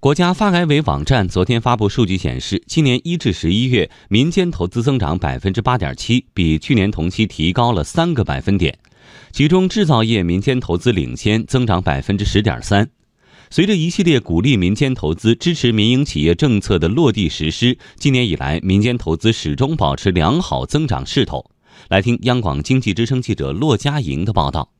国家发改委网站昨天发布数据显示，今年一至十一月，民间投资增长百分之八点七，比去年同期提高了三个百分点。其中，制造业民间投资领先，增长百分之十点三。随着一系列鼓励民间投资、支持民营企业政策的落地实施，今年以来，民间投资始终保持良好增长势头。来听央广经济之声记者骆佳莹的报道。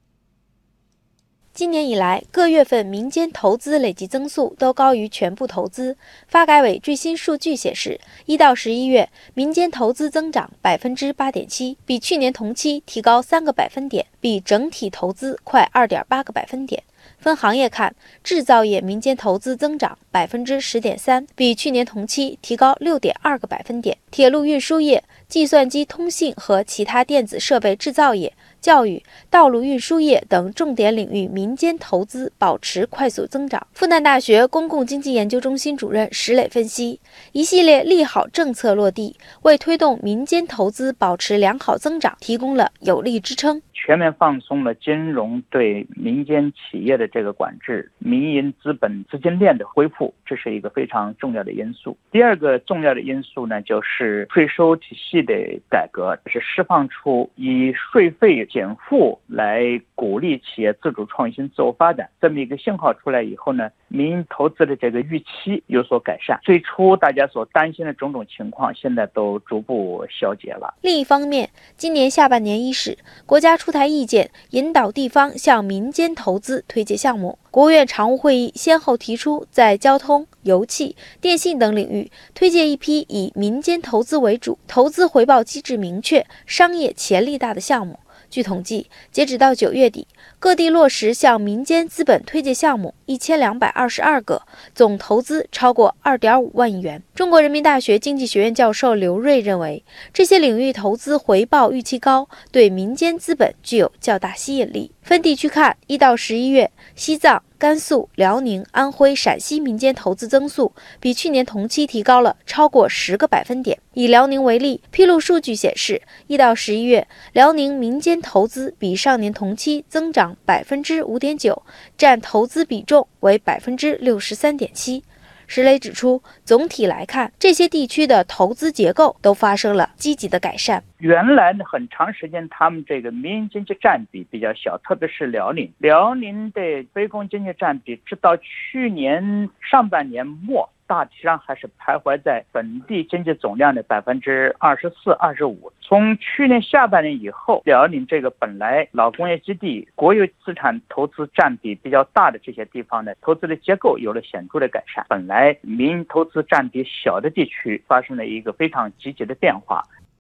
今年以来，各月份民间投资累计增速都高于全部投资。发改委最新数据显示，一到十一月，民间投资增长百分之八点七，比去年同期提高三个百分点，比整体投资快二点八个百分点。分行业看，制造业民间投资增长百分之十点三，比去年同期提高六点二个百分点；铁路运输业、计算机通信和其他电子设备制造业。教育、道路运输业等重点领域民民间投资保持快速增长。复旦大学公共经济研究中心主任石磊分析，一系列利好政策落地，为推动民间投资保持良好增长提供了有力支撑。全面放松了金融对民间企业的这个管制，民营资本资金链的恢复，这是一个非常重要的因素。第二个重要的因素呢，就是税收体系的改革，是释放出以税费减负来鼓励企业自主创新、自我发展这么一个信号出来以后呢，民营投资的这个预期有所改善。最初大家所担心的种种情况，现在都逐步消解了。另一方面，今年下半年伊始，国家出出台。意见引导地方向民间投资推介项目。国务院常务会议先后提出，在交通、油气、电信等领域推介一批以民间投资为主、投资回报机制明确、商业潜力大的项目。据统计，截止到九月底，各地落实向民间资本推介项目一千两百二十二个，总投资超过二点五万亿元。中国人民大学经济学院教授刘锐认为，这些领域投资回报预期高，对民间资本具有较大吸引力。分地区看，一到十一月，西藏。甘肃、辽宁、安徽、陕西民间投资增速比去年同期提高了超过十个百分点。以辽宁为例，披露数据显示，一到十一月，辽宁民间投资比上年同期增长百分之五点九，占投资比重为百分之六十三点七。石磊指出，总体来看，这些地区的投资结构都发生了积极的改善。原来，很长时间他们这个民营经济占比比较小，特别是辽宁，辽宁的非公经济占比，直到去年上半年末。大体上还是徘徊在本地经济总量的百分之二十四、二十五。从去年下半年以后，辽宁这个本来老工业基地、国有资产投资占比比较大的这些地方的，投资的结构有了显著的改善。本来民营投资占比小的地区发生了一个非常积极的变化。